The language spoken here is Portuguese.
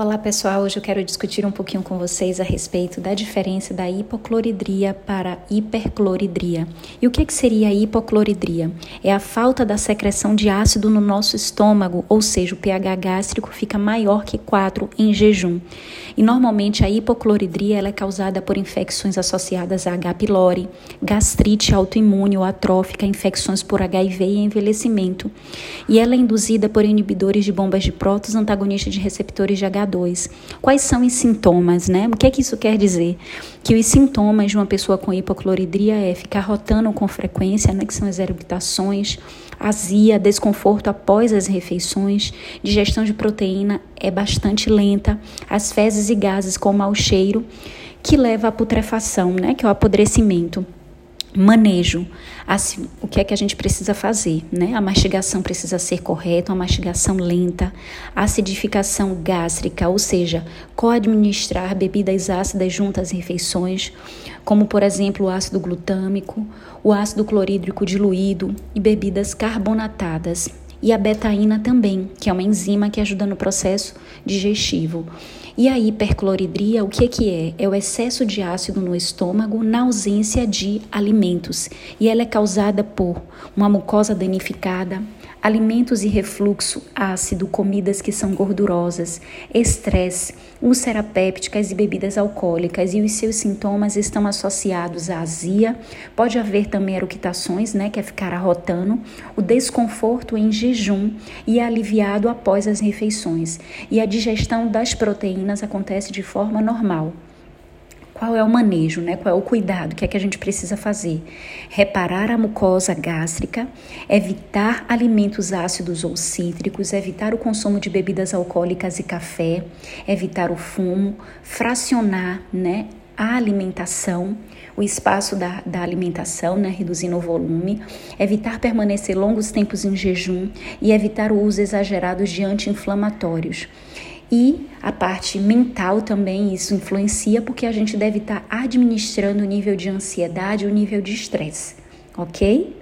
Olá pessoal, hoje eu quero discutir um pouquinho com vocês a respeito da diferença da hipocloridria para hipercloridria. E o que, que seria a hipocloridria? É a falta da secreção de ácido no nosso estômago, ou seja, o pH gástrico fica maior que 4 em jejum. E normalmente a hipocloridria ela é causada por infecções associadas a H. pylori, gastrite autoimune ou atrófica, infecções por HIV e envelhecimento. E ela é induzida por inibidores de bombas de prótons, antagonistas de receptores de H Quais são os sintomas, né? O que é que isso quer dizer? Que os sintomas de uma pessoa com hipocloridria é ficar rotando com frequência, né? Que são as eruptações, azia, desconforto após as refeições, digestão de proteína é bastante lenta, as fezes e gases com mau cheiro, que leva à putrefação, né? Que é o apodrecimento manejo. Assim, o que é que a gente precisa fazer? Né? A mastigação precisa ser correta, uma mastigação lenta, acidificação gástrica, ou seja, co-administrar bebidas ácidas junto às refeições, como por exemplo o ácido glutâmico, o ácido clorídrico diluído e bebidas carbonatadas e a betaína também, que é uma enzima que ajuda no processo digestivo. E a hipercloridria, o que, que é? É o excesso de ácido no estômago na ausência de alimentos. E ela é causada por uma mucosa danificada, alimentos e refluxo ácido, comidas que são gordurosas, estresse, úlcera pépticas e bebidas alcoólicas. E os seus sintomas estão associados à azia, pode haver também eructações, né, que é ficar arrotando, o desconforto em jejum e é aliviado após as refeições. E a digestão das proteínas acontece de forma normal. Qual é o manejo, né? Qual é o cuidado que é que a gente precisa fazer? Reparar a mucosa gástrica, evitar alimentos ácidos ou cítricos, evitar o consumo de bebidas alcoólicas e café, evitar o fumo, fracionar, né? A alimentação, o espaço da, da alimentação, né, reduzindo o volume, evitar permanecer longos tempos em jejum e evitar o uso exagerado de anti-inflamatórios. E a parte mental também isso influencia porque a gente deve estar administrando o nível de ansiedade, o nível de estresse, ok?